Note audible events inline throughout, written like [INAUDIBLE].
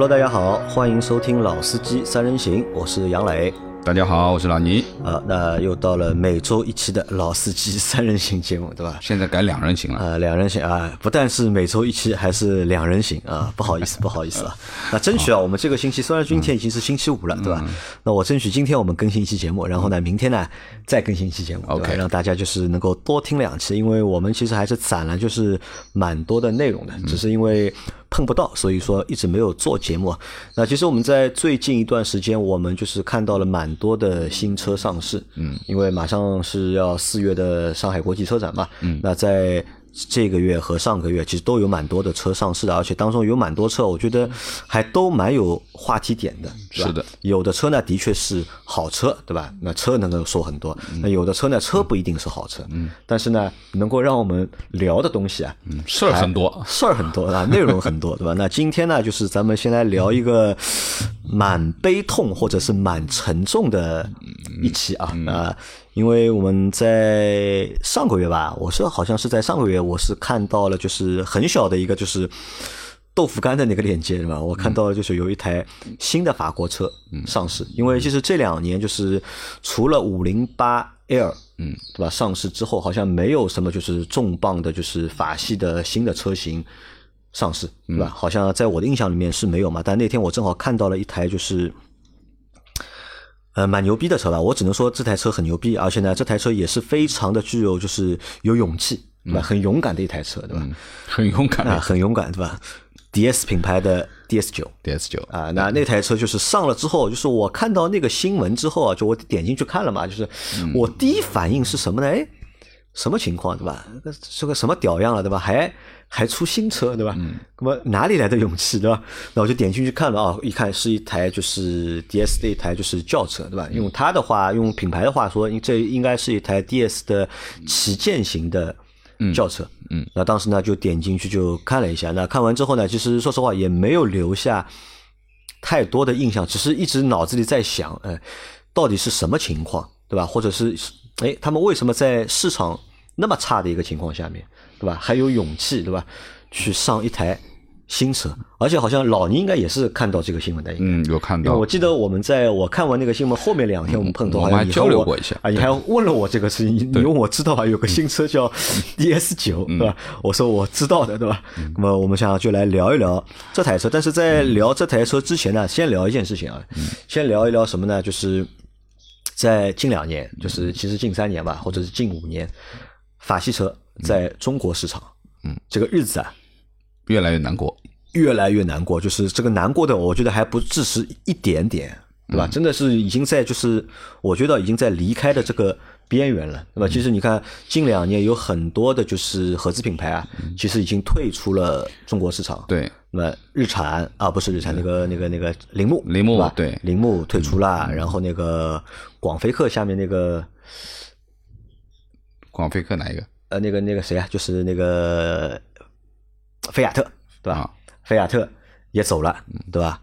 Hello，大家好，欢迎收听《老司机三人行》，我是杨磊。大家好，我是老倪。啊，那又到了每周一期的老司机三人行节目，对吧？现在改两人行了。啊，两人行啊，不但是每周一期，还是两人行啊！[LAUGHS] 不好意思，不好意思啊。那争取啊，我们这个星期虽然今天已经是星期五了，对吧？那我争取今天我们更新一期节目，然后呢，明天呢再更新一期节目，OK，让大家就是能够多听两期，因为我们其实还是攒了就是蛮多的内容的，只是因为。碰不到，所以说一直没有做节目。那其实我们在最近一段时间，我们就是看到了蛮多的新车上市。嗯，因为马上是要四月的上海国际车展嘛。嗯，那在。这个月和上个月其实都有蛮多的车上市的，而且当中有蛮多车，我觉得还都蛮有话题点的，是的。有的车呢，的确是好车，对吧？那车能够说很多。那有的车呢，车不一定是好车，嗯。但是呢，能够让我们聊的东西啊，事儿很多，事儿很多啊，[LAUGHS] 内容很多，对吧？那今天呢，就是咱们先来聊一个 [LAUGHS] 蛮悲痛或者是蛮沉重的一期啊啊。因为我们在上个月吧，我是好像是在上个月，我是看到了就是很小的一个就是豆腐干的那个链接，是吧？我看到了就是有一台新的法国车上市。因为其实这两年就是除了五零八 L，嗯，对吧？上市之后好像没有什么就是重磅的，就是法系的新的车型上市，对吧？好像在我的印象里面是没有嘛。但那天我正好看到了一台就是。呃，蛮牛逼的车吧？我只能说这台车很牛逼，而且呢，这台车也是非常的具有就是有勇气，对吧？很勇敢的一台车，对吧？很勇敢啊，很勇敢，对吧？D S 品牌的 D S 九，D S 九啊，那那台车就是上了之后，就是我看到那个新闻之后啊，就我点进去看了嘛，就是我第一反应是什么呢？哎，什么情况，对吧？是个什么屌样了，对吧？还。还出新车，对吧？那么哪里来的勇气，对吧？那我就点进去看了啊，一看是一台就是 D S 的一台就是轿车，对吧？用它的话，用品牌的话说，这应该是一台 D S 的旗舰型的轿车。嗯，那当时呢就点进去就看了一下，那看完之后呢，其实说实话也没有留下太多的印象，只是一直脑子里在想，哎，到底是什么情况，对吧？或者是哎，他们为什么在市场那么差的一个情况下面？对吧？还有勇气，对吧？去上一台新车，而且好像老倪应该也是看到这个新闻的。嗯，有看到。我记得我们在我看完那个新闻后面两天，我们碰头，我们还交流过一下啊。你还问了我这个事情，你你问我知道啊？有个新车叫 DS 九，对吧？我说我知道的，对吧？那么我们想就来聊一聊这台车。但是在聊这台车之前呢，先聊一件事情啊。先聊一聊什么呢？就是在近两年，就是其实近三年吧，或者是近五年，法系车。在中国市场，嗯，这个日子啊，越来越难过，越来越难过。就是这个难过的，我觉得还不只是一点点，对吧？真的是已经在，就是我觉得已经在离开的这个边缘了，对吧？其实你看，近两年有很多的，就是合资品牌啊，其实已经退出了中国市场。对，那么日产啊，不是日产，那个那个那个铃木，铃木对，铃木退出了，然后那个广菲克下面那个广菲克哪一个？呃，那个那个谁啊，就是那个菲亚特，对吧？菲亚特也走了，对吧？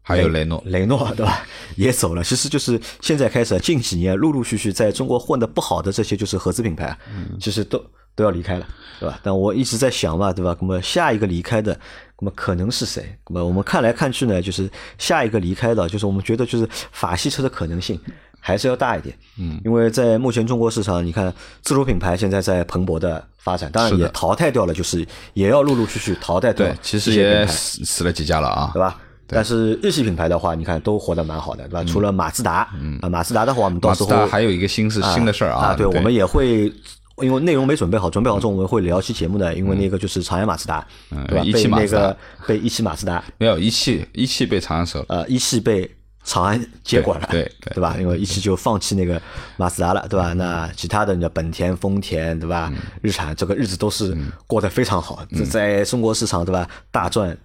还有雷诺，雷诺对吧？也走了。其实就是现在开始，近几年陆陆续续在中国混的不好的这些就是合资品牌，其实都都要离开了，对吧？但我一直在想嘛，对吧？那么下一个离开的，那么可能是谁？那么我们看来看去呢，就是下一个离开的，就是我们觉得就是法系车的可能性。还是要大一点，嗯，因为在目前中国市场，你看自主品牌现在在蓬勃的发展，当然也淘汰掉了，就是也要陆陆续续淘汰掉。对，其实也死死了几家了啊，对吧？但是日系品牌的话，你看都活得蛮好的，对吧？除了马自达，啊，马自达的话，我们到时候还有一个新是新的事儿啊，对，我们也会因为内容没准备好，准备好之后我们会聊期节目的，因为那个就是长安马自达，对吧？被那个被一汽马自达。没有一汽一汽被长安收了，呃，一汽被。长安接管了，对对吧？因为一汽就放弃那个马自达了，对吧？那其他的，你本田、丰田，对吧？日产这个日子都是过得非常好，在中国市场，对吧？大赚。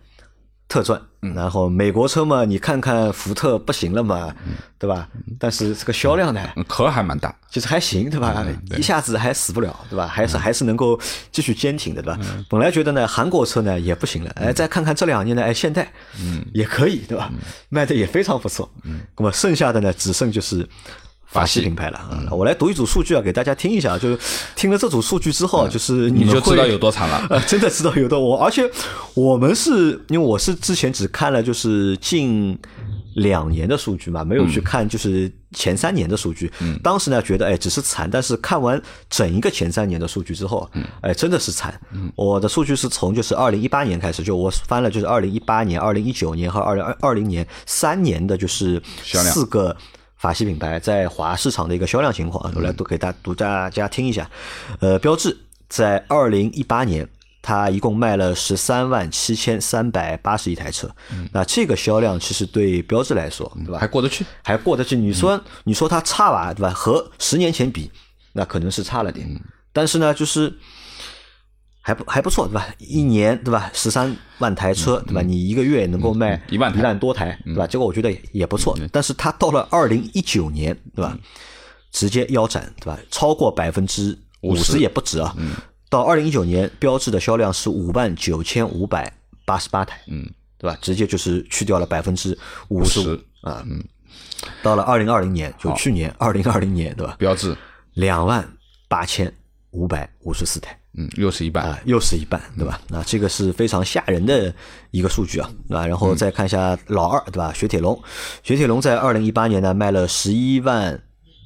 特赚，然后美国车嘛，你看看福特不行了嘛，对吧？但是这个销量呢，壳还蛮大，其实还行，对吧？一下子还死不了，对吧？还是还是能够继续坚挺的，对吧？本来觉得呢，韩国车呢也不行了，哎，再看看这两年呢，哎，现代，嗯，也可以，对吧？卖的也非常不错，嗯，那么剩下的呢，只剩就是法系品牌了。嗯，我来读一组数据啊，给大家听一下。就是听了这组数据之后，就是你就知道有多惨了。呃真的知道有多我，而且我们是因为我是之前只看了就是近两年的数据嘛，没有去看就是前三年的数据。嗯，当时呢觉得哎只是惨，但是看完整一个前三年的数据之后，嗯，哎真的是惨。嗯，我的数据是从就是二零一八年开始，就我翻了就是二零一八年、二零一九年和二零二二零年三年的就是四个。法系品牌在华市场的一个销量情况，我来读给大读大家听一下。呃，标致在二零一八年，它一共卖了十三万七千三百八十一台车。那这个销量其实对标致来说，对吧？还过得去，还过得去。你说你说它差吧，对吧？和十年前比，那可能是差了点。但是呢，就是。还不还不错，对吧？一年对吧？十三万台车，对吧？你一个月能够卖一万一万多台，对吧？这个我觉得也不错。但是它到了二零一九年，对吧？直接腰斩，对吧？超过百分之五十也不止啊。到二零一九年，标志的销量是五万九千五百八十八台，嗯，对吧？直接就是去掉了百分之五十啊。嗯，到了二零二零年，就去年二零二零年，对吧？标志两万八千五百五十四台。嗯，又是一半啊，又是一半，对吧？那这个是非常吓人的一个数据啊，对吧？然后再看一下老二，对吧？雪铁龙，雪铁龙在二零一八年呢卖了十一万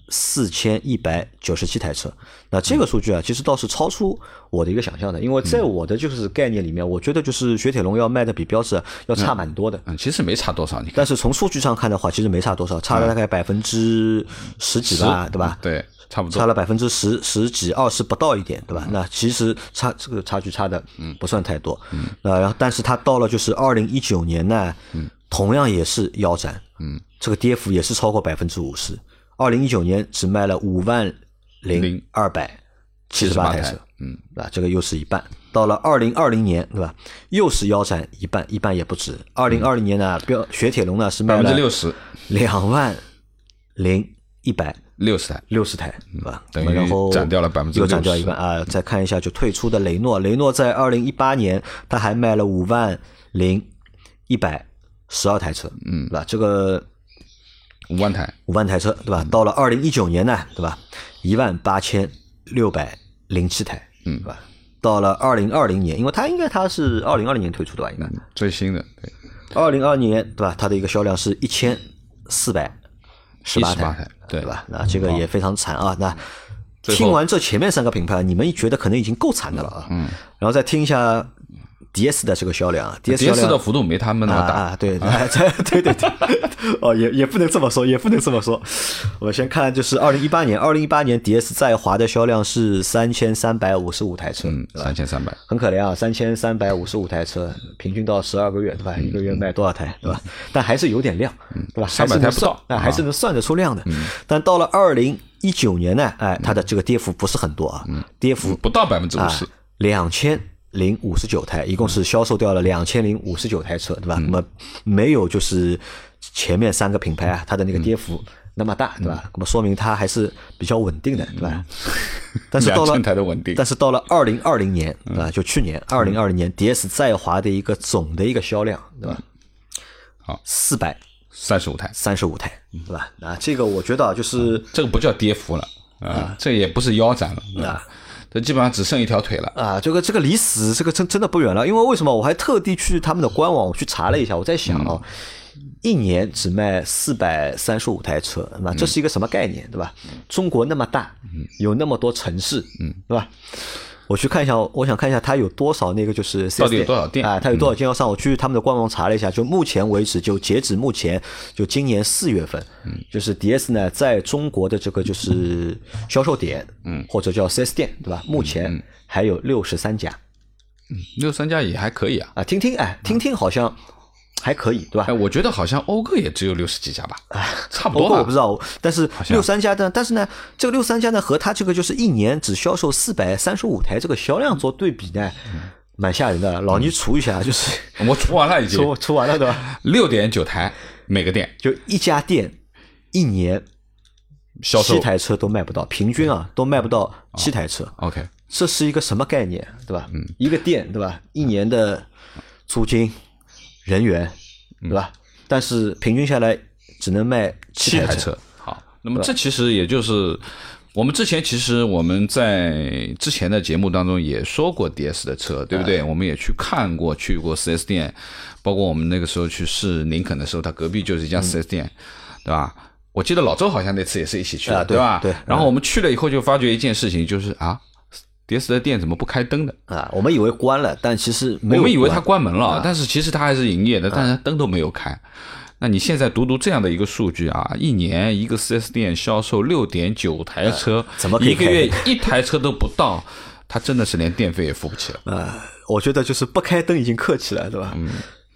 四千一百九十七台车，那这个数据啊，其实倒是超出我的一个想象的，因为在我的就是概念里面，我觉得就是雪铁龙要卖的比标致要差蛮多的。嗯，其实没差多少，你看。但是从数据上看的话，其实没差多少，差了大概百分之十几吧，对吧？对。差不多差了百分之十十几二十不到一点，对吧？那其实差这个差距差的不算太多。嗯，然后但是它到了就是二零一九年呢，嗯，同样也是腰斩，嗯，这个跌幅也是超过百分之五十。二零一九年只卖了五万零二百七十八台车，嗯，啊，这个又是一半。到了二零二零年，对吧？又是腰斩一半，一半也不止。二零二零年呢，标雪铁龙呢是卖了百分之六十，两万零一百。六十台，六十台，对吧？等于斩掉了百分之又斩掉一半啊！再看一下，就退出的雷诺，雷诺在二零一八年，他还卖了五万零一百十二台车，嗯，对吧？这个五万台，五万台车，对吧？到了二零一九年呢，对吧？一万八千六百零七台，嗯，对吧？到了二零二零年，因为它应该它是二零二零年推出的吧？应该最新的，对，二零二年，对吧？它的一个销量是一千四百十八台。对吧？那这个也非常惨啊！那听完这前面三个品牌，你们觉得可能已经够惨的了啊。嗯。然后再听一下 D S 的这个销量，D S 的幅度没他们那么大啊。对 [LAUGHS] 对对对对。哦，也也不能这么说，也不能这么说。我先看，就是二零一八年，二零一八年 D S 在华的销量是三千三百五十五台车，三千三百，很可怜啊，三千三百五十五台车，平均到十二个月，对吧？一个月卖多少台，对吧？但还是有点量，对吧？三百台不到，那还是能算得出量的。但到了二零一九年呢，哎，它的这个跌幅不是很多啊，跌幅不到百分之五十，两千零五十九台，一共是销售掉了两千零五十九台车，对吧？那么没有就是。前面三个品牌啊，它的那个跌幅那么大，对吧？那么说明它还是比较稳定的，对吧？但是到了，但是到了二零二零年对吧，就去年二零二零年，D S 在华的一个总的一个销量，对吧？好，四百三十五台，三十五台，对吧？啊，这个我觉得就是这个不叫跌幅了啊，这也不是腰斩了啊，这基本上只剩一条腿了啊。这个这个离死这个真真的不远了，因为为什么？我还特地去他们的官网我去查了一下，我在想哦。一年只卖四百三十五台车，那这是一个什么概念，对吧？中国那么大，有那么多城市，嗯，对吧？我去看一下，我想看一下它有多少那个就是到底有多少店啊？它有多少经销商？我去他们的官网查了一下，就目前为止，就截止目前，就今年四月份，嗯，就是 D S 呢在中国的这个就是销售点，嗯，或者叫 4S 店，对吧？目前还有六十三家，嗯，六十三家也还可以啊。啊，听听，哎，听听，好像。还可以，对吧？哎，我觉得好像讴歌也只有六十几家吧，差不多。我不知道，但是六三家的，但是呢，这个六三家呢和它这个就是一年只销售四百三十五台这个销量做对比呢，蛮吓人的。老倪除一下，就是我除完了已经，[LAUGHS] 除除完了对吧？六点九台每个店，就一家店一年销售七台车都卖不到，平均啊都卖不到七台车。OK，这是一个什么概念，对吧？嗯，一个店对吧？一年的租金。人员，对吧？但是平均下来只能卖七台车。好，那么这其实也就是我们之前其实我们在之前的节目当中也说过 DS 的车，对不对？我们也去看过，去过 4S 店，包括我们那个时候去试林肯的时候，它隔壁就是一家 4S 店，对吧？我记得老周好像那次也是一起去的，对吧？对。然后我们去了以后就发觉一件事情，就是啊，DS 的店怎么不开灯的？啊，我们以为关了，但其实我们以为它关门了，但是其实它还是营业的，但是灯都没有开。那你现在读读这样的一个数据啊，一年一个 4S 店销售六点九台车，怎么一个月一台车都不到，他真的是连电费也付不起了啊！我觉得就是不开灯已经客气了，对吧？嗯，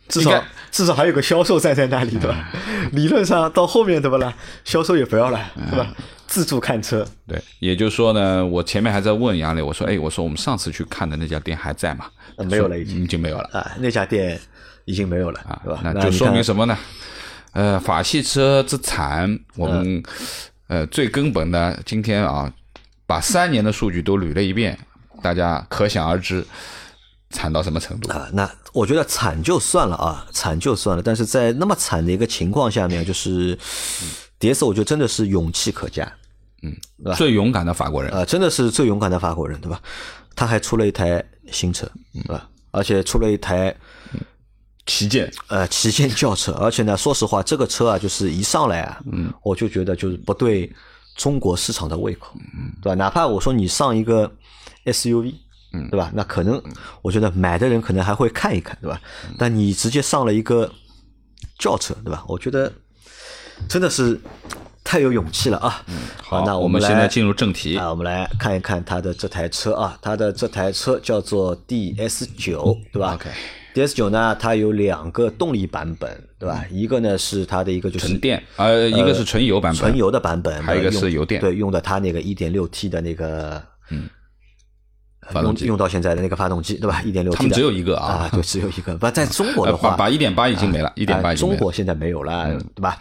至少至少还有个销售站在那里，对吧？理论上到后面对不啦？销售也不要了，对吧？自助看车。对，也就是说呢，我前面还在问杨磊，我说，哎，我说我们上次去看的那家店还在吗？没有了，已经已经没有了啊！那家店已经没有了，啊，对吧？那就说明什么呢？呃，法系车之惨，我们呃最根本的，今天啊，把三年的数据都捋了一遍，大家可想而知，惨到什么程度啊？那我觉得惨就算了啊，惨就算了，但是在那么惨的一个情况下面，就是碟斯，我觉得真的是勇气可嘉，嗯，最勇敢的法国人啊，真的是最勇敢的法国人，对吧？他还出了一台新车，对吧？而且出了一台。旗舰，呃，旗舰轿车，而且呢，说实话，这个车啊，就是一上来啊，嗯，我就觉得就是不对中国市场的胃口，嗯，对吧？哪怕我说你上一个 SUV，嗯，对吧？那可能我觉得买的人可能还会看一看，对吧？但你直接上了一个轿车，对吧？我觉得真的是太有勇气了啊！嗯，好，那我们现在进入正题啊，我们来看一看它的这台车啊，它的这台车叫做 DS 九，对吧？OK。DS 九呢，它有两个动力版本，对吧？一个呢是它的一个就是纯电，呃，一个是纯油版本，纯油的版本，还有一个是油电，对，用的它那个一点六 T 的那个，嗯。用用到现在的那个发动机，对吧？一点六 T 他们只有一个啊，对，只有一个。不，在中国的话，把一点八已经没了，一点八中国现在没有了，对吧？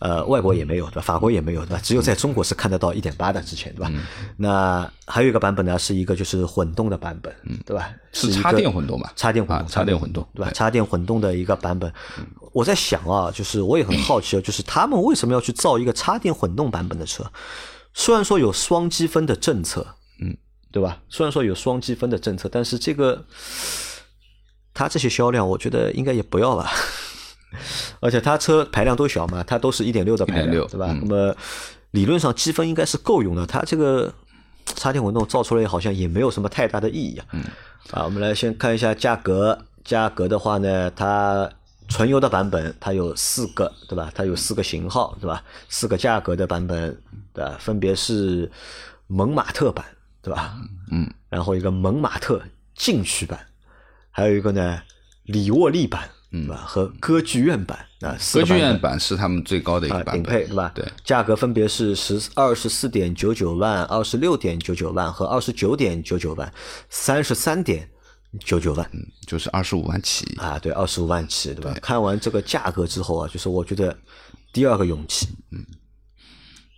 呃，外国也没有，对吧？法国也没有，对吧？只有在中国是看得到一点八的，之前，对吧？那还有一个版本呢，是一个就是混动的版本，对吧？是插电混动吧？插电混动，插电混动，对吧？插电混动的一个版本。我在想啊，就是我也很好奇啊，就是他们为什么要去造一个插电混动版本的车？虽然说有双积分的政策。对吧？虽然说有双积分的政策，但是这个它这些销量，我觉得应该也不要吧。[LAUGHS] 而且它车排量都小嘛，它都是一点六的排量，对吧？那么理论上积分应该是够用的。它这个插电混动造出来好像也没有什么太大的意义啊。啊，我们来先看一下价格。价格的话呢，它纯油的版本它有四个，对吧？它有四个型号，对吧？四个价格的版本，对吧？分别是蒙马特版。对吧？嗯，然后一个蒙马特禁区版，还有一个呢里沃利版，嗯，和歌剧院版啊，歌剧院版是他们最高的一个版本，顶配对吧？对，价格分别是十二十四点九九万、二十六点九九万和二十九点九九万、三十三点九九万，嗯，就是二十五万起。啊，对，二十五万起，对吧？看完这个价格之后啊，就是我觉得第二个勇气，嗯。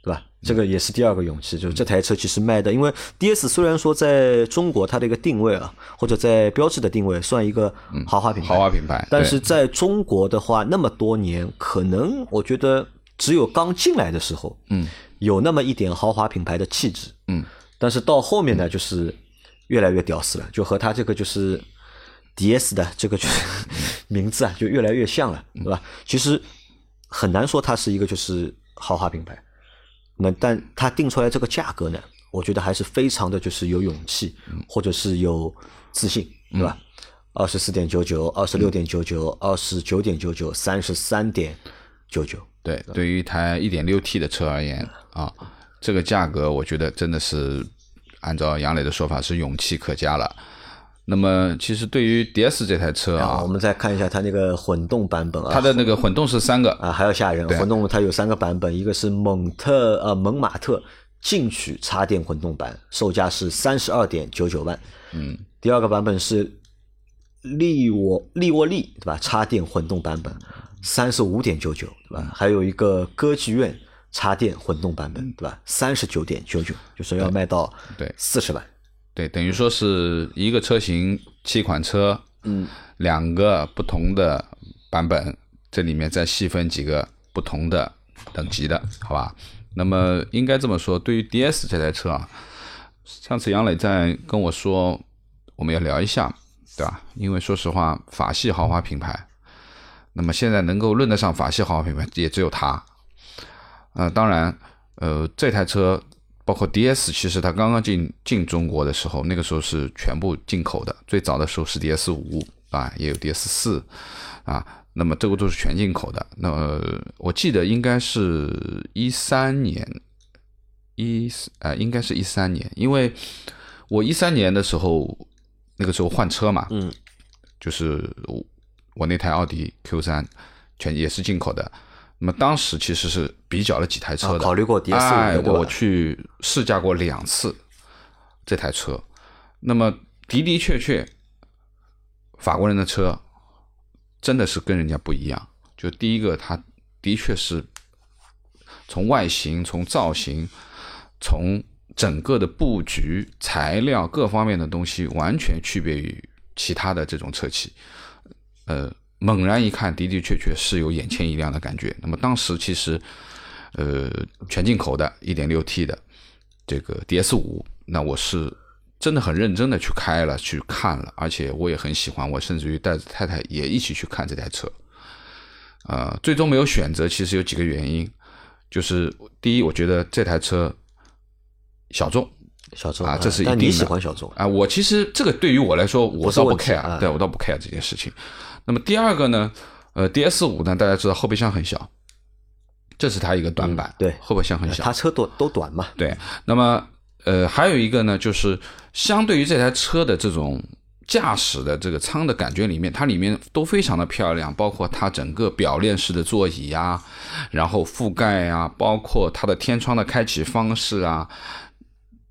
对吧？这个也是第二个勇气，就是这台车其实卖的，因为 D S 虽然说在中国它的一个定位啊，或者在标志的定位算一个豪华品牌，豪华品牌，但是在中国的话，那么多年，可能我觉得只有刚进来的时候，嗯，有那么一点豪华品牌的气质，嗯，但是到后面呢，就是越来越屌丝了，就和它这个就是 D S 的这个就是 [LAUGHS] 名字啊，就越来越像了，对吧？其实很难说它是一个就是豪华品牌。那但他定出来这个价格呢，我觉得还是非常的就是有勇气，或者是有自信，对吧？二十四点九九，二十六点九九，二十九点九九，三十三点九九。对，对于一台一点六 T 的车而言啊，这个价格我觉得真的是按照杨磊的说法是勇气可嘉了。那么，其实对于 DS 这台车啊，我们再看一下它那个混动版本啊，它的那个混动是三个啊，还要吓人。混动它有三个版本，一个是蒙特呃蒙马特进取插电混动版，售价是三十二点九九万。嗯，第二个版本是利沃利沃利对吧？插电混动版本三十五点九九对吧？还有一个歌剧院插电混动版本对吧？三十九点九九，就是要卖到对四十万。对，等于说是一个车型七款车，嗯，两个不同的版本，这里面再细分几个不同的等级的，好吧？那么应该这么说，对于 DS 这台车啊，上次杨磊在跟我说，我们要聊一下，对吧？因为说实话，法系豪华品牌，那么现在能够论得上法系豪华品牌，也只有它。呃，当然，呃，这台车包括 DS，其实它刚刚进进中国的时候，那个时候是全部进口的，最早的时候是 DS 五啊，也有 DS 四啊，那么这个都是全进口的。那么我记得应该是一三年，一呃，应该是一三年，因为我一三年的时候，那个时候换车嘛，嗯，就是我我那台奥迪 Q 三全也是进口的。那么当时其实是比较了几台车的，考虑过 DS 哎，对吧我去试驾过两次这台车。那么的的确确，法国人的车真的是跟人家不一样。就第一个，它的确是从外形、从造型、从整个的布局、材料各方面的东西，完全区别于其他的这种车企。呃，猛然一看，的的确确是有眼前一亮的感觉。那么当时其实，呃，全进口的 1.6T 的这个 DS 五，那我是真的很认真的去开了，去看了，而且我也很喜欢，我甚至于带着太太也一起去看这台车。呃，最终没有选择，其实有几个原因，就是第一，我觉得这台车小众小众啊，这是一但你定的喜欢小众，啊。我其实这个对于我来说，我倒不 care，啊对我倒不 care 这件事情。那么第二个呢，呃，DS 五呢，大家知道后备箱很小，这是它一个短板，嗯对后备箱很小，它车都都短嘛，对，那么呃，还有一个呢，就是相对于这台车的这种驾驶的这个舱的感觉里面，它里面都非常的漂亮，包括它整个表链式的座椅呀，然后覆盖啊，包括它的天窗的开启方式啊。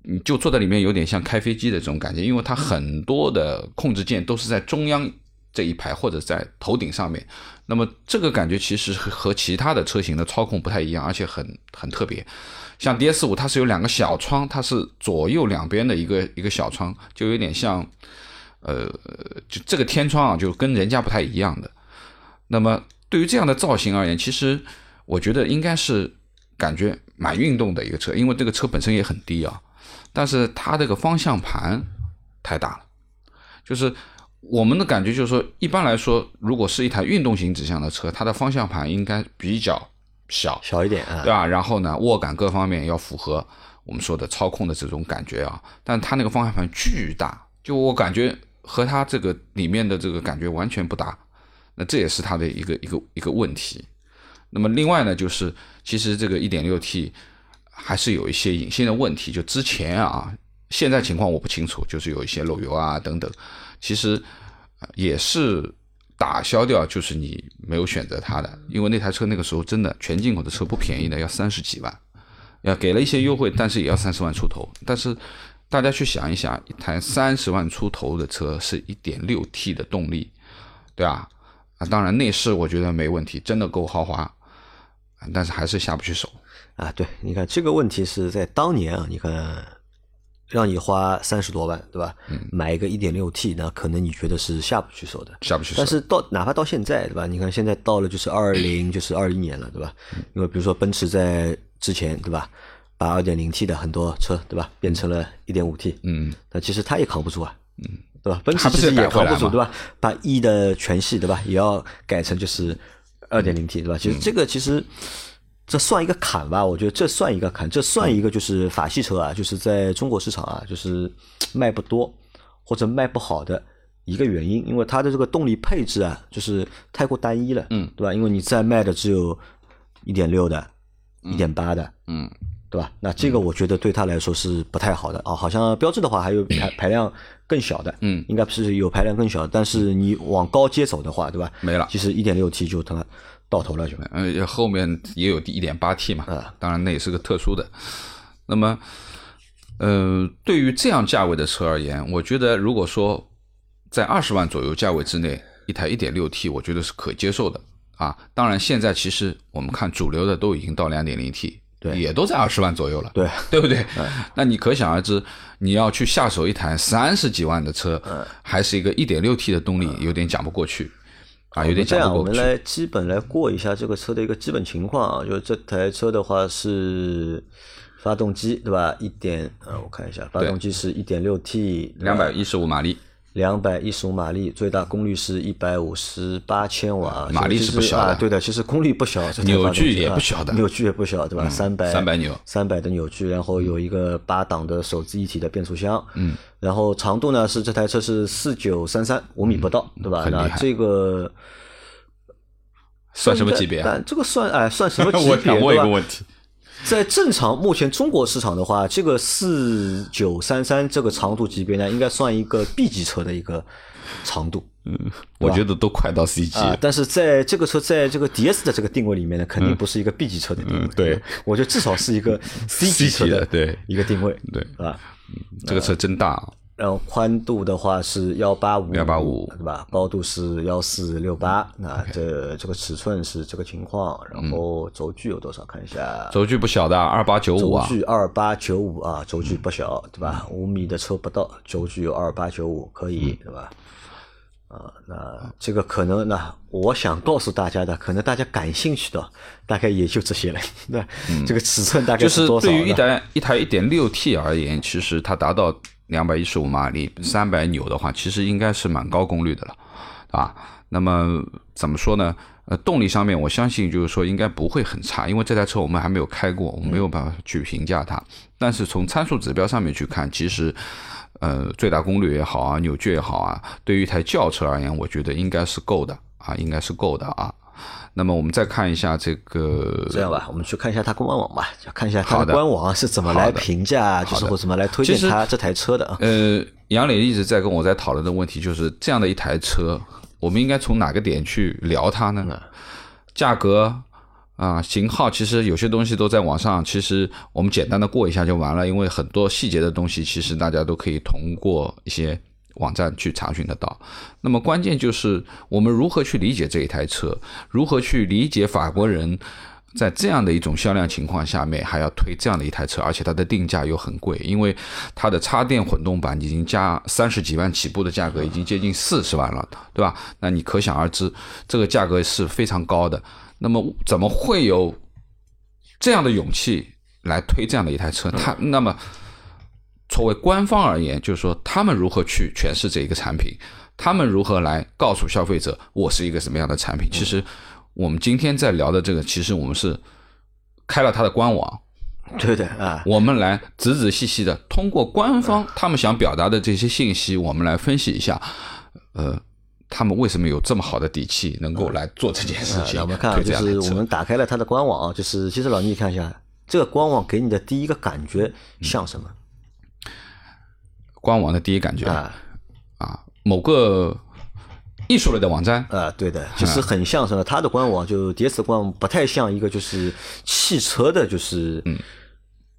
你就坐在里面有点像开飞机的这种感觉，因为它很多的控制键都是在中央这一排或者在头顶上面。那么这个感觉其实和其他的车型的操控不太一样，而且很很特别。像 DS 五它是有两个小窗，它是左右两边的一个一个小窗，就有点像，呃，就这个天窗啊，就跟人家不太一样的。那么对于这样的造型而言，其实我觉得应该是感觉蛮运动的一个车，因为这个车本身也很低啊，但是它这个方向盘太大了，就是我们的感觉就是说，一般来说，如果是一台运动型指向的车，它的方向盘应该比较小，小一点啊对，吧？然后呢，握感各方面要符合我们说的操控的这种感觉啊。但它那个方向盘巨大，就我感觉和它这个里面的这个感觉完全不搭。那这也是它的一个一个一个问题。那么另外呢，就是其实这个 1.6T 还是有一些隐性的问题。就之前啊，现在情况我不清楚，就是有一些漏油啊等等，其实也是打消掉，就是你没有选择它的，因为那台车那个时候真的全进口的车不便宜的，要三十几万，要给了一些优惠，但是也要三十万出头。但是大家去想一想，一台三十万出头的车是一点六 T 的动力，对吧？啊，当然内饰我觉得没问题，真的够豪华，但是还是下不去手。啊，对，你看这个问题是在当年啊，你看让你花三十多万，对吧？嗯买一个一点六 T，那可能你觉得是下不去手的。下不去手但是到哪怕到现在，对吧？你看现在到了就是二零，就是二一年了，对吧？因为比如说奔驰在之前，对吧？把二点零 T 的很多车，对吧？变成了一点五 T，嗯，那其实它也扛不住啊，嗯，对吧？奔驰其实也扛不住，对吧？把 E 的全系，对吧？也要改成就是二点零 T，对吧？嗯其实这个其实这算一个坎吧，我觉得这算一个坎，这算一个就是法系车啊，就是在中国市场啊，就是卖不多或者卖不好的一个原因，因为它的这个动力配置啊，就是太过单一了，嗯，对吧？因为你在卖的只有一点六的、一点八的，嗯，对吧？那这个我觉得对它来说是不太好的啊。好像标志的话还有排排量更小的，嗯，应该是有排量更小的，但是你往高阶走的话，对吧？没了其实一点六 T 就他妈到头了就。呃，后面也有一点八 T 嘛，啊当然那也是个特殊的。那么，呃，对于这样价位的车而言，我觉得如果说在二十万左右价位之内，一台一点六 T，我觉得是可接受的啊。当然，现在其实我们看主流的都已经到两点零 T，对也都在二十万左右了，对对不对？那你可想而知，你要去下手一台三十几万的车，还是一个一点六 T 的动力，有点讲不过去。啊，有点这样，我。们来基本来过一下这个车的一个基本情况啊，就是这台车的话是发动机对吧？一点呃，我看一下，发动机是一点六 T，两百一十五马力，两百一十五马力，最大功率是一百五十八千瓦，马力是不小的啊。对的，其实功率不小，扭矩也不小的嗯扭矩也不小，对吧？三百300扭三百的扭矩，然后有一个八档的手自一体的变速箱，嗯，然后长度呢是这台车是四九三三五米不到，对吧？那这个算什么级别这个算哎算什么级别？[LAUGHS] 我想问一？个问题，在正常目前中国市场的话，这个四九三三这个长度级别呢，应该算一个 B 级车的一个长度。嗯我觉得都快到 C 级了，。啊但是在这个车在这个 DS 的这个定位里面呢，肯定不是一个 B 级车的定位。嗯对，我觉得至少是一个 C 级的 [LAUGHS] 对一个定位，对啊。这个车真大啊，然后宽度的话是幺八五幺八五对吧？高度是幺四六八，那这这个尺寸是这个情况。然后轴距有多少？看一下，轴距不小的，二八九五轴啊，距二八九五啊，轴距不小，对吧？五米的车不到，轴距有二八九五，可以，对吧？啊，那这个可能，呢我想告诉大家的，可能大家感兴趣的，大概也就这些了。[LAUGHS] 那这个尺寸大概就是多少呢？对于一台一台一点六 T 而言，其实它达到两百一十五马力、三百扭的话，其实应该是蛮高功率的了，啊。那么怎么说呢？呃，动力上面我相信就是说应该不会很差，因为这台车我们还没有开过，我没有办法去评价它。但是从参数指标上面去看，其实。呃，最大功率也好啊，扭矩也好啊，对于一台轿车而言，我觉得应该是够的啊，应该是够的啊。那么我们再看一下这个这样吧，我们去看一下它官网吧，就看一下它的的。官网是怎么来评价，就是或怎么来推荐它这台车的。啊。呃，杨磊一直在跟我在讨论的问题就是这样的一台车，我们应该从哪个点去聊它呢？价格啊，型号，其实有些东西都在网上，其实我们简单的过一下就完了，因为很多细节的东西，其实大家都可以通过一些网站去查询得到。那么关键就是我们如何去理解这一台车，如何去理解法国人。在这样的一种销量情况下面，还要推这样的一台车，而且它的定价又很贵，因为它的插电混动版已经加三十几万起步的价格，已经接近四十万了，对吧？那你可想而知，这个价格是非常高的。那么怎么会有这样的勇气来推这样的一台车？它那么作为官方而言，就是说他们如何去诠释这一个产品，他们如何来告诉消费者我是一个什么样的产品？其实我们今天在聊的这个，其实我们是开了它的官网，[LAUGHS] 对的啊，我们来仔仔细细的通过官方他们想表达的这些信息，我们来分析一下，呃，他们为什么有这么好的底气，能够来做这件事情？我们看就是我们打开了它的官网啊，就是其实老倪你看一下，这个官网给你的第一个感觉像什么官网的第一感觉啊？啊，某个艺术类的网站，啊，对的，就是很像什么？它的官网就 DS 的官网不太像一个就是汽车的，就是嗯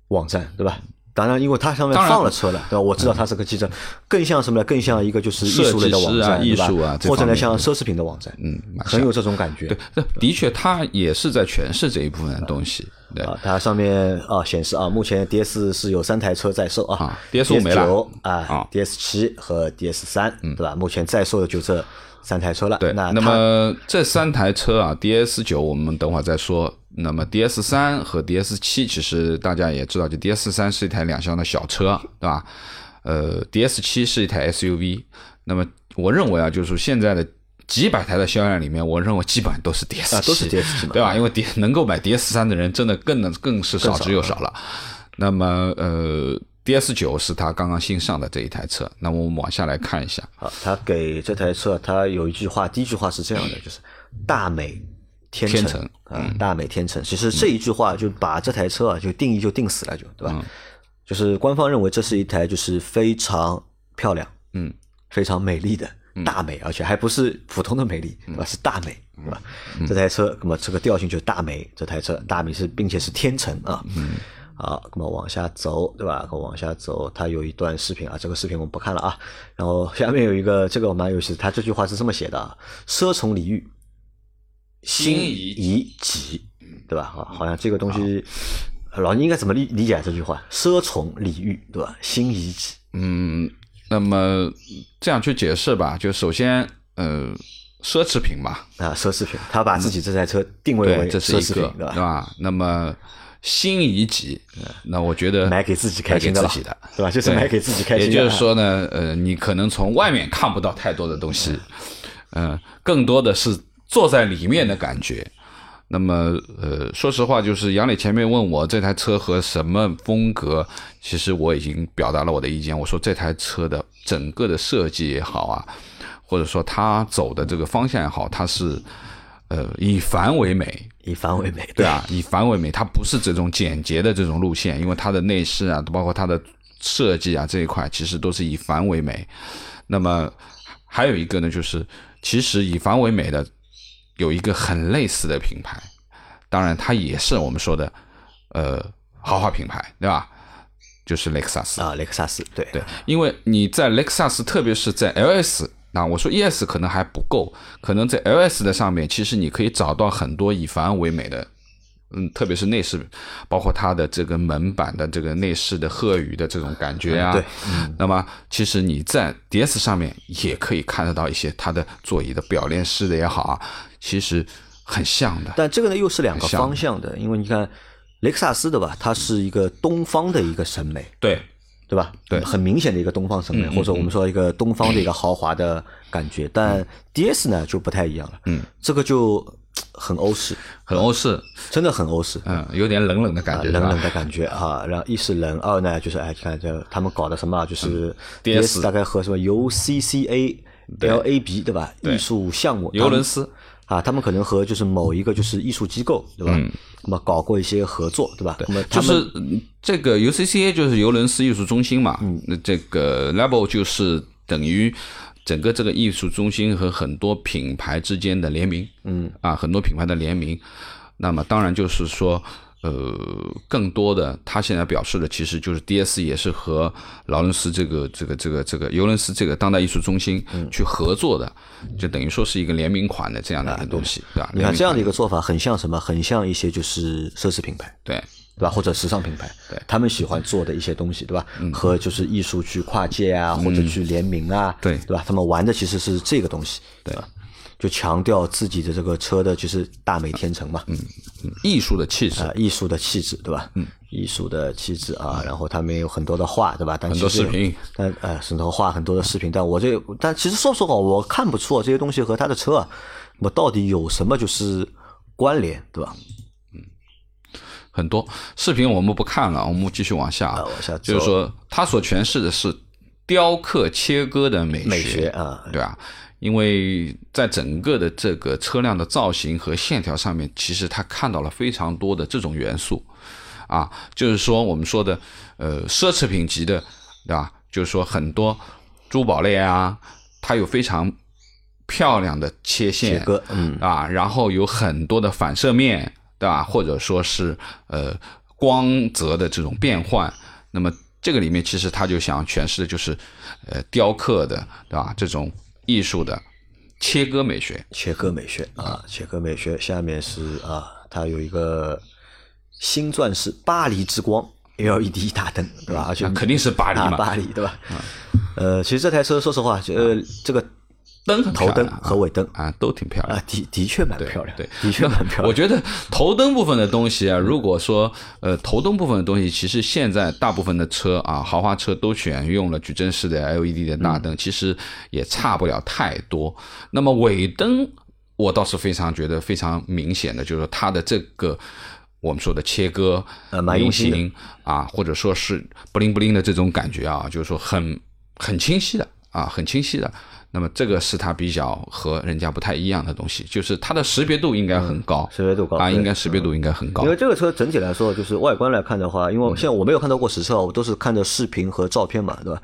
网站，对吧？当然，因为它上面放了车了，对吧？我知道它是个汽车，更像什么呢？更像一个就是艺术类的网站，艺术啊或者呢像奢侈品的网站，嗯，很有这种感觉。对，这的确，它也是在诠释这一部分的东西。对，啊，它上面啊显示啊，目前 DS 是有三台车在售啊啊，DS 没了九啊啊，DS 七和 DS 三，对吧？目前在售的就这三台车了。对，那那么这三台车啊，DS 九我们等会儿再说。那么 DS 三和 DS 七，其实大家也知道，就 DS 三是一台两厢的小车，对吧？呃，DS 七是一台 SUV。那么我认为啊，就是现在的几百台的销量里面，我认为基本上都是 DS 七、啊都是 DS 七对吧？因为 D 能够买 DS 三的人，真的更能更是少之又少了。那么呃，DS 九是他刚刚新上的这一台车。那么我们往下来看一下，啊，他给这台车，他有一句话，第一句话是这样的，就是“大美天成”天成啊，大美天成。其实这一句话就把这台车啊，就定义就定死了，就对吧？就是官方认为这是一台就是非常漂亮，嗯，非常美丽的大美，而且还不是普通的美丽，对吧？是大美，对吧？这台车，那么这个调性就是大美，这台车大美是并且是天成啊。好，那么往下走，对吧？往下走，它有一段视频啊，这个视频我们不看了啊。然后下面有一个，这个蛮有意思，它这句话是这么写的啊：“奢宠礼遇，心宜己，对吧？啊，好像这个东西，老倪应该怎么理理解这句话？奢宠礼遇，对吧？心宜己，嗯，那么这样去解释吧，就首先，呃，奢侈品嘛，啊，奢侈品，他把自己这台车定位为，这是奢侈品一个，，对吧？对吧？那么心仪己，那我觉得买给自己开心的自己的，对吧？就是买给自己开心的。也就是说呢，呃，你可能从外面看不到太多的东西，嗯、更多的是坐在里面的感觉。那么，呃，说实话，就是杨磊前面问我这台车和什么风格，其实我已经表达了我的意见。我说这台车的整个的设计也好啊，或者说它走的这个方向也好，它是呃以繁为美，以繁为美，对啊，以繁为美，它不是这种简洁的这种路线，因为它的内饰啊，包括它的设计啊这一块，其实都是以繁为美。那么还有一个呢，就是其实以繁为美的有一个很类似的品牌，当然它也是我们说的呃豪华品牌，对吧？就是雷克萨斯。啊，雷克萨斯，对对，因为你在雷克萨斯，特别是在 LS，那我说 ES 可能还不够，可能在 LS 的上面，其实你可以找到很多以繁为美的，嗯，特别是内饰，包括它的这个门板的这个内饰的褐羽的这种感觉啊。对，那么其实你在 DS 上面也可以看得到一些它的座椅的表链式的也好啊，其实很像的。但这个呢又是两个方向的，因为你看雷克萨斯的吧？它是一个东方的一个审美，对，对吧？对很明显的一个东方审美，或者我们说一个东方的一个豪华的感觉。但 DS 呢就不太一样了，嗯，这个就很欧式，很欧式，真的很欧式。嗯，有点冷冷的感啊，觉，冷冷的感觉啊，然后一是冷，二呢就是哎，看这他们搞的什么啊，就是大概和什么 UCCA、LAB 对。吧？艺术项目，尤伦斯，啊，他们可能和就是某一个就是艺术机构对吧？那么搞过一些合作对吧？就是嗯这个 UCCA 就是尤伦斯艺术中心嘛，那这个 Level 就是等于整个这个艺术中心和很多品牌之间的联名，嗯啊，很多品牌的联名。那么当然就是说，呃，更多的他现在表示的其实就是 DS 也是和劳伦斯这个这个这个这个尤伦斯这个当代艺术中心去合作的，就等于说是一个联名款的这样的一个东西，对吧？你看这样的一个个做法，很像什么？很像一些就是奢侈品牌。对。对吧？或者时尚品牌，对他们喜欢做的一些东西，对吧？和就是艺术去跨界啊，或者去联名啊，对对吧？他们玩的其实是这个东西，对吧？就强调自己的这个车的就是大美天成嘛，嗯艺术的气质，啊，艺术的气质，对吧？嗯，艺术的气质啊，然后他们也有很多的画，对吧？但很多视频，但呃，很多画很多的视频，但我这但其实说实话，我看不出这些东西和他的车啊，我到底有什么就是关联，对吧？很多视频我们不看了，我们继续往下。啊往下就是说，他所诠释的是雕刻切割的美学，美学啊对吧？因为在整个的这个车辆的造型和线条上面，其实他看到了非常多的这种元素，啊，就是说我们说的呃奢侈品级的，对吧？就是说很多珠宝类啊，它有非常漂亮的切线，切割嗯啊，然后有很多的反射面，对吧？或者说是呃光泽的这种变换，那么这个里面其实他就想诠释的就是呃雕刻的，对吧？这种艺术的切割美学，切割美学啊，切割美学下面是啊，它有一个新钻石巴黎之光 LED 大灯，对吧？而且那肯定是巴黎啊，嘛，巴黎对吧？呃，其实这台车说实话，呃，这个灯很头灯和尾灯啊都挺漂亮啊，。的的确蛮漂亮，对，的确蛮漂亮。我觉得头灯部分的东西啊，如果说呃头灯部分的东西，其实现在大部分的车啊，豪华车都选用了矩阵式的 LED 的大灯，嗯其实也差不了太多。那么尾灯，我倒是非常觉得非常明显的，就是说它的这个。我们说的切割、呃蛮菱用心啊，或者说是不灵不灵的这种感觉啊，就是说很很清晰的啊，很清晰的。那么这个是它比较和人家不太一样的东西，就是它的识别度应该很高，识别度高啊，应该识别度应该很高因。为这个车整体来说，就是外观来看的话，因为现在我没有看到过实车，我都是看的视频和照片嘛，对吧？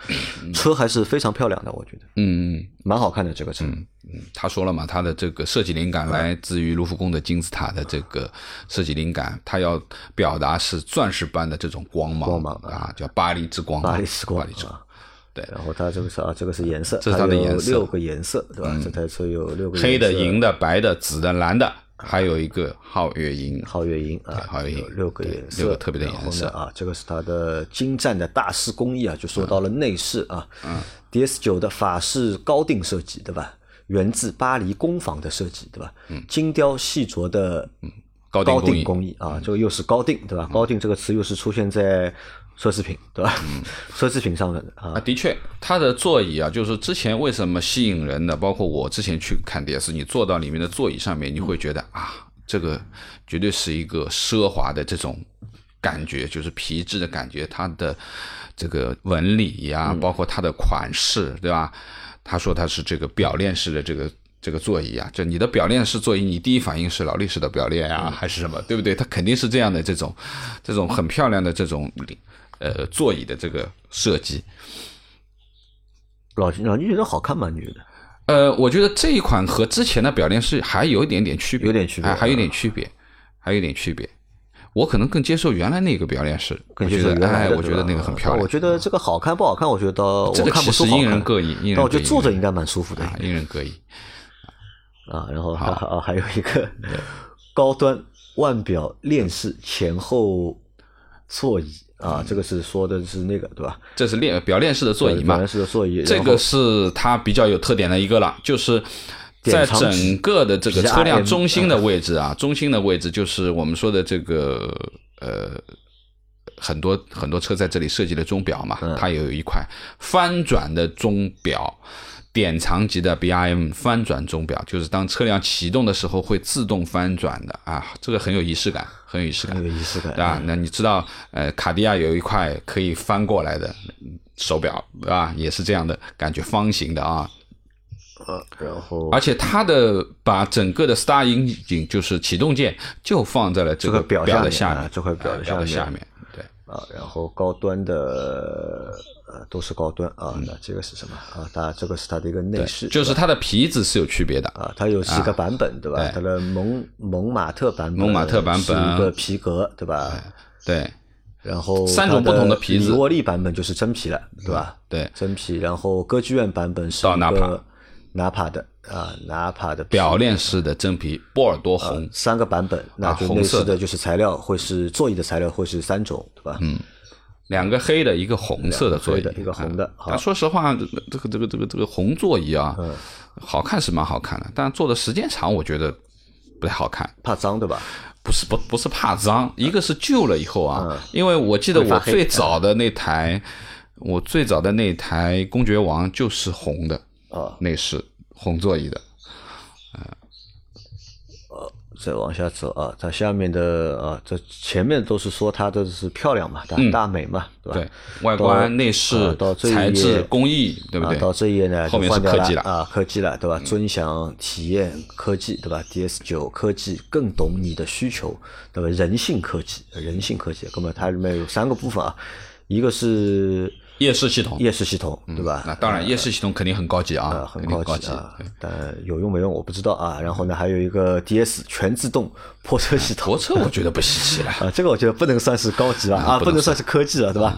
车还是非常漂亮的，我觉得嗯，嗯蛮好看的这个车。嗯他说了嘛，他的这个设计灵感来自于卢浮宫的金字塔的这个设计灵感，他要表达是钻石般的这种光芒，光芒啊，叫巴黎之光，巴黎之光巴黎之光。啊对然后它这个是啊，这个是颜色，这是它的颜色。嗯六个颜色，对吧？这台车有六个黑的、银的、白的、紫的、蓝的，还有一个皓月银。皓月银啊，皓月银有六个颜色，六个特别的颜色。啊，这个是它的精湛的大师工艺啊，就说到了内饰啊，嗯，DS 九的法式高定设计，对吧？源自巴黎工坊的设计，对吧？精雕细琢的高高定工艺，定工艺啊，这个又是高定，对吧？高定这个词又是出现在奢侈品，对吧？奢侈品上面的啊啊，，的确，它的座椅啊，就是之前为什么吸引人的，包括我之前去看电视，你坐到里面的座椅上面，你会觉得啊，这个绝对是一个奢华的这种感觉，就是皮质的感觉，它的这个纹理呀、包括它的款式，对吧？他说它是这个表链式的这个。这个座椅啊，就你的表链式座椅，你第一反应是劳力士的表链啊，还是什么，对不对？它肯定是这样的这种，这种很漂亮的这种呃座椅的这个设计。老老你觉得好看吗？你觉得？呃，我觉得这一款和之前的表链式还有一点点区别，有点区别还还有点区别，还有点区别。我可能更接受原来那个表链式，更觉得我觉得哎，原来的，我觉得那个很漂亮。我觉得这个好看不好看？我觉得倒这个我看不其实因人各异因人但我觉得坐着应该蛮舒服的啊，因人各异。啊。然后还有一个高端腕表链式前后座椅啊，这个是说的是那个对吧？这是链表链式的座椅嘛表链？式的座椅，这个是它比较有特点的一个了，就是在整个的这个车辆中心的位置啊，中心的位置就是我们说的这个呃。很多很多车在这里设计的钟表嘛，它有一块翻转的钟表，典藏级的 BRM 翻转钟表，就是当车辆启动的时候会自动翻转的啊，这个很有仪式感，很有仪式感很。有仪式感对吧？那你知道，呃，卡地亚有一块可以翻过来的手表，对吧？也是这样的感觉，方形的啊。呃，然后而且它的把整个的 Star Engine 就是启动键就放在了这这个个表的下面，啊这块表的下面。对，啊，然后高端的呃都是高端啊，那这个是什么啊？它这个是它的一个内饰，嗯就是它的皮子是有区别的。啊，它有几个版本对吧？它的蒙蒙马特版本，蒙马特版本是一个皮革对吧？对然后三种不同的皮子里沃利版本就是真皮了，对吧？对，真皮。然后歌剧院版本是一到纳帕个纳帕的啊，纳帕的表链式的真皮，波尔多红。三个版本，那就内红色的饰的就是材料会是座椅的材料会是三种，对吧？嗯，两个黑的，一个红色的座椅，一个红的但说实话，这个这个这个这个红座椅啊，嗯好看是蛮好看的，但坐的时间长，我觉得不太好看。怕脏对吧？不是不不是怕脏，一个是旧了以后啊，因为我记得我最早的那台，我最早的那台公爵王就是红的啊，内饰，红座椅的。再往下走啊，它下面的啊，这前面都是说它的是漂亮嘛，大大美嘛，对吧？对，外观、内饰啊到、这一材质、工艺，对不啊，对？到这一页呢，后面就是换科技了啊，科技了，对吧？尊享体验科技，对吧？DS 九科技更懂你的需求，对吧？人性科技，人性科技，那么它里面有三个部分啊，一个是夜视系统，夜视系统，对吧？那当然，夜视系统肯定很高级啊，啊，很高级啊，但有用没用我不知道啊。然后呢，还有一个 DS 全自动泊车系统泊，车我觉得不稀奇了。[LAUGHS] 啊，这个我觉得不能算是高级了啊，不能算是科技了，对吧？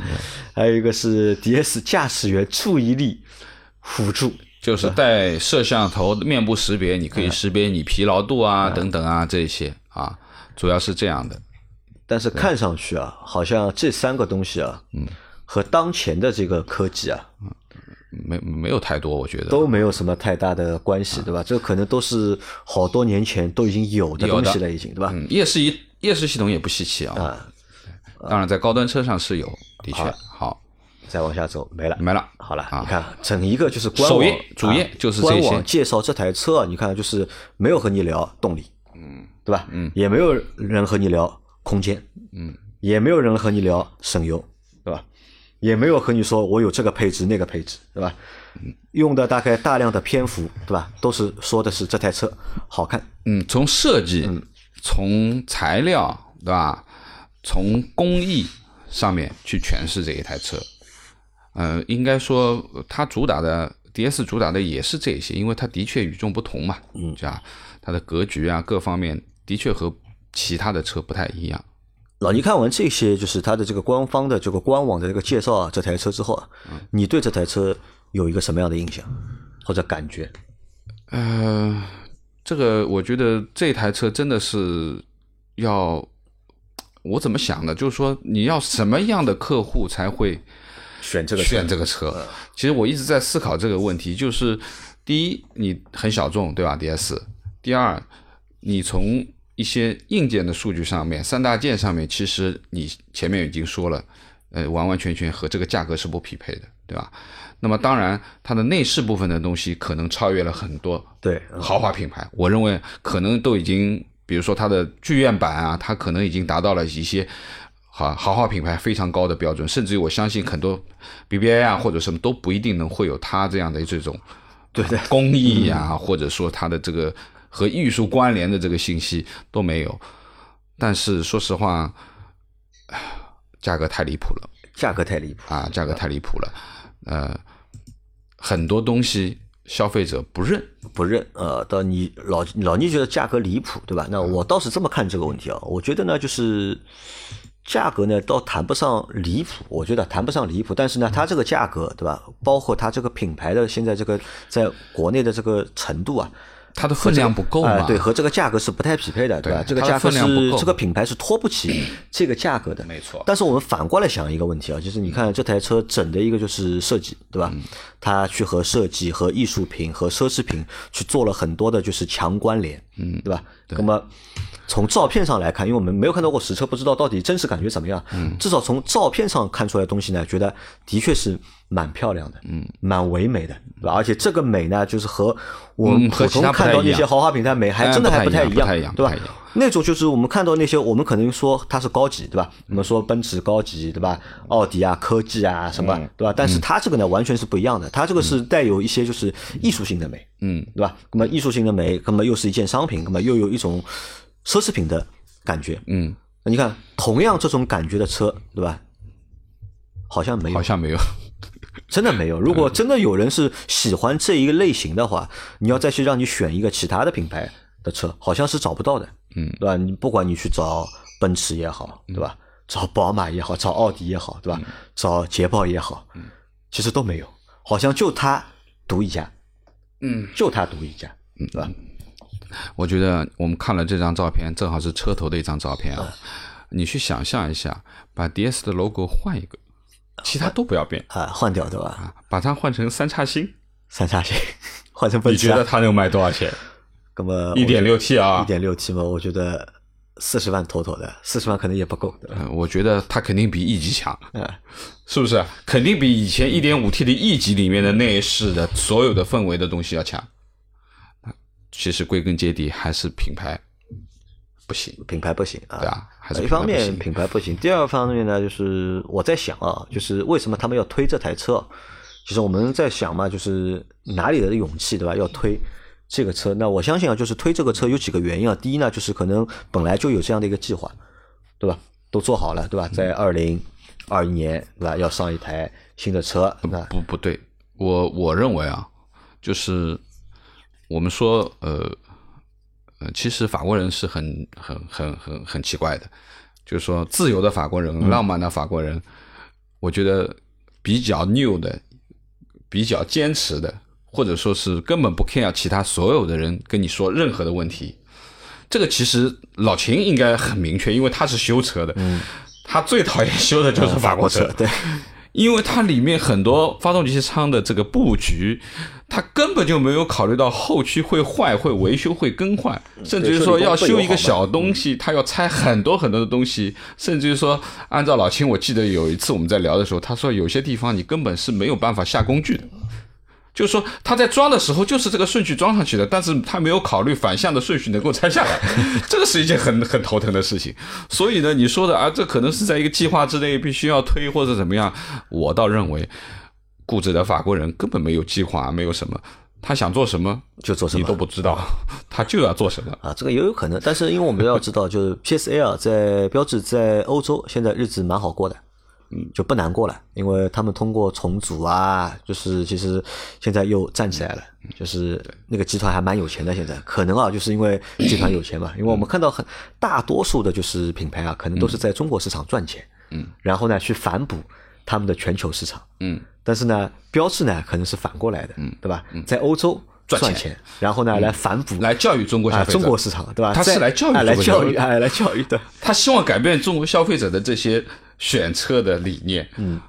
还有一个是 DS 驾驶员注意力辅助，就是带摄像头面部识别，你可以识别你疲劳度啊等等啊这些啊，主要是这样的。但是看上去啊，好像这三个东西啊，嗯，和当前的这个科技啊没没有太多，我觉得都没有什么太大的关系，对吧？这可能都是好多年前都已经有的东西了，已经对吧？嗯，夜视仪夜视系统也不稀奇啊。啊，当然，在高端车上是有，的确好再往下走没了。没了。好了，啊你看整一个就是官网主页啊就是官网介绍这台车啊，你看就是没有和你聊动力，嗯，对吧？嗯，也没有人和你聊空间，嗯，也没有人和你聊省油，对吧？也没有和你说我有这个配置那个配置，对吧？用的大概大量的篇幅，对吧？都是说的是这台车好看，嗯，从设计、从材料，对吧？从工艺上面去诠释这一台车。呃，应该说它主打的 DS 主打的也是这些，因为它的确与众不同嘛，嗯，对吧它的格局啊各方面的确和其他的车不太一样。老倪看完这些，就是它的这个官方的这个官网的这个介绍啊，这台车之后啊，你对这台车有一个什么样的印象或者感觉？呃，这个我觉得这台车真的是要我怎么想的，就是说你要什么样的客户才会选这个选这个车？其实我一直在思考这个问题，就是第一，你很小众，对吧？DS。第二，你从一些硬件的数据上面，三大件上面，其实你前面已经说了，呃，完完全全和这个价格是不匹配的，对吧？那么当然，它的内饰部分的东西可能超越了很多对豪华品牌，我认为可能都已经，比如说它的剧院版啊，它可能已经达到了一些好豪华品牌非常高的标准，甚至于我相信很多 BBA 啊或者什么都不一定能会有它这样的这种对对工艺啊、或者说它的这个和艺术关联的这个信息都没有。但是说实话，唉价格太离谱了。价格太离谱。啊，价格太离谱了，呃，很多东西消费者不认，不认，呃，到你老老倪觉得价格离谱，对吧？那我倒是这么看这个问题啊，我觉得呢，就是价格呢，倒谈不上离谱，我觉得谈不上离谱，但是呢，它这个价格，对吧？包括它这个品牌的现在这个在国内的这个程度啊，它的分量不够嘛？哎对，和这个价格是不太匹配的，对吧？对这个价格是这个品牌是拖不起 [CLEARS THROAT] 这个价格的，没错但是我们反过来想一个问题啊，就是你看这台车整的一个就是设计，对吧？它去和设计、和艺术品、和奢侈品去做了很多的就是强关联，嗯，对吧？那么从照片上来看，因为我们没有看到过实车，不知道到底真实感觉怎么样。嗯，至少从照片上看出来的东西呢，觉得的确是蛮漂亮的，嗯，蛮唯美的，对吧？而且这个美呢，就是和我们普通看到那些豪华品牌美，还哎真的还不太太一样，对吧？那种就是我们看到那些，我们可能说它是高级，对吧？我们说奔驰高级，对吧？奥迪啊、科技啊什么，对吧？但是它这个呢，完全是不一样的，它这个是带有一些就是艺术性的美，嗯，对吧？那么艺术性的美，那么又是一件商品，那么又有一种奢侈品的感觉，嗯，那你看，同样这种感觉的车，对吧？好像没有好，像没有，[LAUGHS] 真的没有。如果真的有人是喜欢这一个类型的话，你要再去让你选一个其他的品牌的车，好像是找不到的，嗯，对吧？你不管你去找奔驰也好，对吧？找宝马也好，找奥迪也好，对吧？找捷豹也好，其实都没有，好像就它独一家，嗯，就它独一家，嗯对吧？我觉得我们看了这张照片，正好是车头的一张照片啊。你去想象一下，把 DS 的 logo 换一个，其他都不要变啊，换掉对吧？啊，把它换成三叉星，三叉星换成奔你驰你，觉得它能卖多少钱？那么一点六 T 啊一，点六 T 嘛，我觉得四十万妥妥的，四十万可能也不够，对吧？呃我觉得它肯定比 E 级强，嗯，是不是？肯定比以前一点五 T 的 E 级里面的内饰的所有的氛围的东西要强。其实归根结底还是品牌不行，品牌不行啊，对啊，还是一方面品牌不行，第二方面呢，就是我在想啊，就是为什么他们要推这台车？其实我们在想嘛，就是哪里的勇气，对吧？要推这个车？那我相信啊，就是推这个车有几个原因啊。第一呢，就是可能本来就有这样的一个计划，对吧？都做好了，对吧？在二零二一年，对吧？要上一台新的车，那不不对，我我认为啊，就是我们说呃呃，其实法国人是很很很很很奇怪的，就是说自由的法国人、浪漫的法国人，我觉得比较 new 的、比较坚持的，或者说是根本不 care 其他所有的人跟你说任何的问题。这个其实老秦应该很明确，因为他是修车的，嗯，他最讨厌修的就是法国车，对，因为它里面很多发动机舱的这个布局，它根本就没有考虑到后期会坏、会维修、会更换，甚至于说要修一个小东西，他要拆很多很多的东西，甚至于说，按照老秦，我记得有一次我们在聊的时候，他说有些地方你根本是没有办法下工具的。就是说，他在装的时候就是这个顺序装上去的，但是他没有考虑反向的顺序能够拆下来，[LAUGHS] 这个是一件很很头疼的事情。所以呢，你说的啊，这可能是在一个计划之内必须要推或者怎么样，我倒认为固执的法国人根本没有计划，没有什么，他想做什么就做什么。你都不知道，他就要做什么。啊，这个也有可能，但是因为我们要知道，就是 PSA 啊，在标志在欧洲现在日子蛮好过的，嗯，就不难过了，因为他们通过重组啊，就是其实现在又站起来了，就是那个集团还蛮有钱的，现在可能啊，就是因为集团有钱嘛，因为我们看到很大多数的就是品牌啊，可能都是在中国市场赚钱，嗯，然后呢去反哺他们的全球市场，嗯，但是呢，标志呢可能是反过来的，嗯，对吧？在欧洲赚钱，然后呢来反哺来教育中国消啊，费者，中国市场对吧？他是来教育哎来教育，哎，来教育的。他希望改变中国消费者的这些选车的理念，嗯，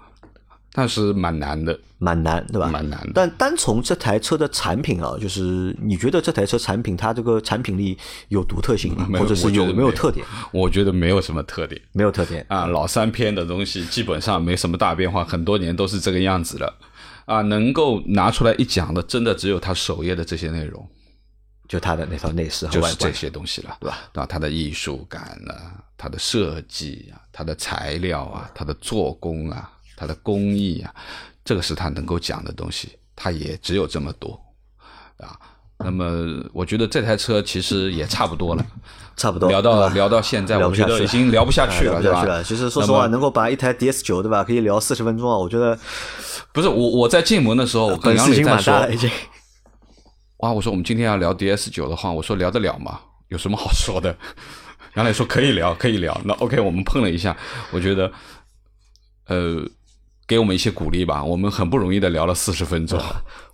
但是蛮难的，蛮难，对吧？蛮难的但单从这台车的产品啊，就是你觉得这台车产品它这个产品力有独特性吗？或者是有没有特点？我觉得没有什么特点没有特点。啊，老三篇的东西基本上没什么大变化，很多年都是这个样子了。啊，能够拿出来一讲的，真的只有它首页的这些内容，就它的那套内饰和就是这，些东西了，对吧？对吧？它的艺术感啊，它的设计啊，它的材料啊，它的做工啊，它的工艺啊，这个是他能够讲的东西，他也只有这么多啊。那么，我觉得这台车其实也差不多了。[LAUGHS] 差不多聊到聊到现在，我觉得已经聊不下去了，对吧？其实说实话，能够把一台 DS 九对吧，可以聊四十分钟啊，我觉得不是我我在进门的时候，我跟杨磊在说已经。哇，我说我们今天要聊 DS 九的话，我说聊得了吗？有什么好说的？[LAUGHS] 杨磊说可以聊，可以聊。那 OK，我们碰了一下，我觉得，呃，给我们一些鼓励吧。我们很不容易的聊了四十分钟，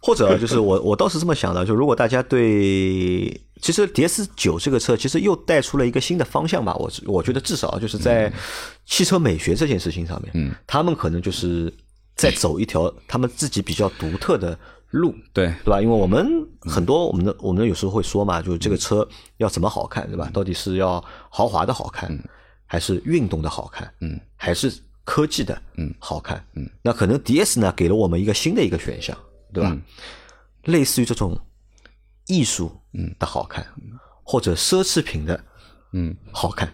或者就是我我倒是这么想的，就如果大家对其实 DS 九这个车其实又带出了一个新的方向吧，我我觉得至少就是在汽车美学这件事情上面，嗯，他们可能就是在走一条他们自己比较独特的路，对，对吧？因为我们很多我们的我们有时候会说嘛，就是这个车要怎么好看，对吧？到底是要豪华的好看，还是运动的好看，嗯，还是科技的，嗯，好看，嗯，那可能 DS 呢给了我们一个新的一个选项，对吧？嗯。类似于这种艺术嗯。的好看，或者奢侈品的嗯。好看，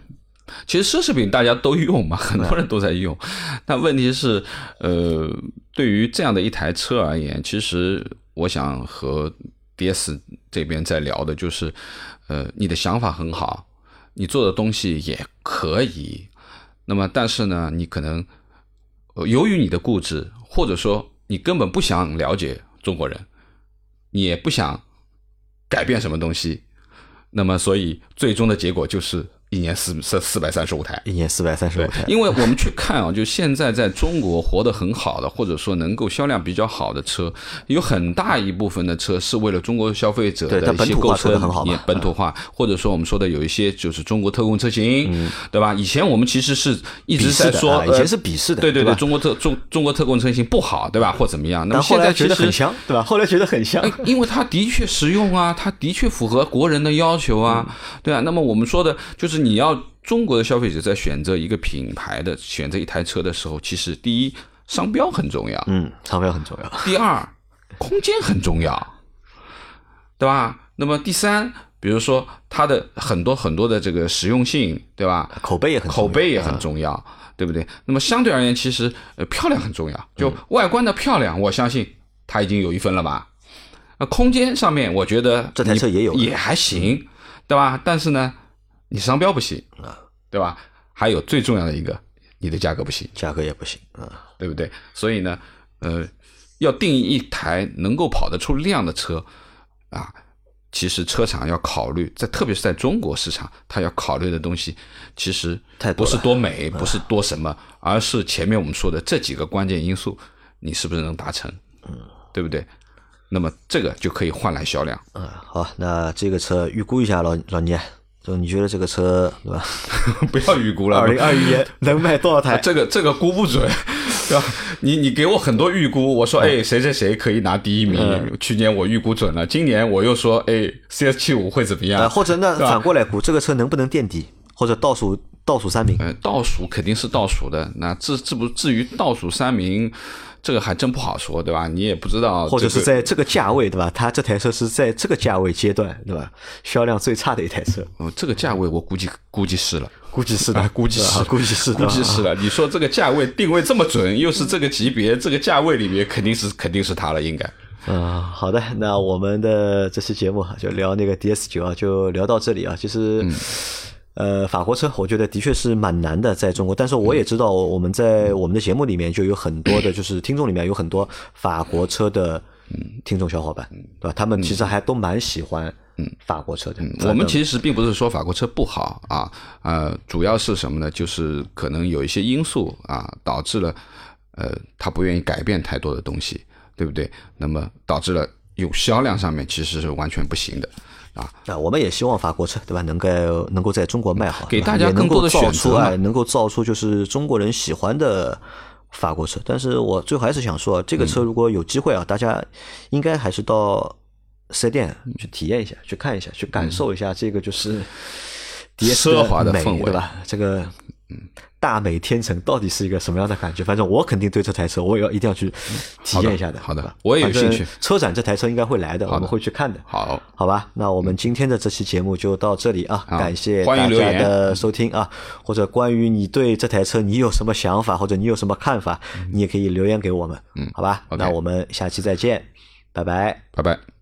其实奢侈品大家都用嘛，很多人都在用。但问题是，呃，对于这样的一台车而言，其实我想和 DS 这边在聊的就是，呃，你的想法很好，你做的东西也可以，那么但是呢，你可能、呃由于你的固执，或者说你根本不想了解中国人，你也不想改变什么东西，那么所以最终的结果就是一年四四四百三十五台。一年四百三十五台，因为我们去看啊，就现在在中国活得很好的，或者说能够销量比较好的车，有很大一部分的车是为了中国消费者的一些购本土化做车很好也本土化，或者说我们说的有一些就是中国特供车型，对吧？以前我们其实是一直在说，啊以前呃是鄙视的对对对，中国特中中国特供车型不好，对吧？或怎么样？那么现在觉得很香，对吧？后来觉得很香，哎，因为它的确实用啊，它的确符合国人的要求啊，嗯对啊。那么我们说的就是你要中国的消费者在选择一个品牌的选择一台车的时候，其实第一商标很重要，嗯，商标很重要，第二空间很重要，对吧？那么第三，比如说它的很多很多的这个实用性，对吧？口碑也很重要口碑也很重要，对不对？那么相对而言，其实呃漂亮很重要，就外观的漂亮，我相信它已经有一分了吧。那空间上面，我觉得这台车也有也还行，对吧？但是呢，你商标不行啊，对吧？还有最重要的一个，你的价格不行，价格也不行啊。对不对？所以呢，呃，要定义一台能够跑得出量的车啊，其实车厂要考虑，在特别是在中国市场，它要考虑的东西其实不是多美，不是多什么，而是前面我们说的这几个关键因素，你是不是能达成？嗯，对不对？那么这个就可以换来销量。嗯，好，那这个车预估一下，老老聂，就你觉得这个车对吧？[LAUGHS] 不要预估了，二零二一年 [LAUGHS] 能卖多少啊台？这个这个估不准，[LAUGHS] 对吧？你你给我很多预估，我说哎谁谁谁可以拿第一名，嗯去年我预估准了，今年我又说哎 CS 七五会怎么样？呃，或者那反过来估，这个车能不能垫底，或者倒数倒数三名？呃，倒数肯定是倒数的，那至至不至于倒数三名，这个还真不好说，对吧？你也不知道、这个，或者是在这个价位，对吧？它这台车是在这个价位阶段，对吧？销量最差的一台车，哦这个价位，我估计估计是了。估计是的，啊，估计是，估计是，估计是了。你说这个价位定位这么准，又是这个级别，这个价位里面肯定是肯定是它了，应该。嗯，好的，那我们的这期节目啊就聊那个 DS 九啊，就聊到这里啊。其实，呃，法国车我觉得的确是蛮难的，在中国。但是我也知道，我们在我们的节目里面就有很多的，就是听众里面有很多法国车的听众小伙伴，对吧？他们其实还都蛮喜欢法国车的。我们其实并不是说法国车不好啊，呃，主要是什么呢？就是可能有一些因素啊，导致了呃，他不愿意改变太多的东西，对不对？那么导致了有销量上面其实是完全不行的啊。那，我们也希望法国车对吧，能够能够在中国卖好，给大家更多的选择哎，能够造出就是中国人喜欢的法国车。但是我最后还是想说，这个车如果有机会啊，大家应该还是到四 S 店去体验一下，去看一下，去感受一下这个就是奢华的氛围，对吧？这个大美天成到底是一个什么样的感觉？反正我肯定对这台车，我也要一定要去体验一下的。好的，我也有兴趣。车展这台车应该会来的，我们会去看的。好，好吧。那我们今天的这期节目就到这里啊，感谢大家的收听啊。或者关于你对这台车你有什么想法，或者你有什么看法，你也可以留言给我们。嗯，好吧。那我们下期再见，拜拜，拜拜。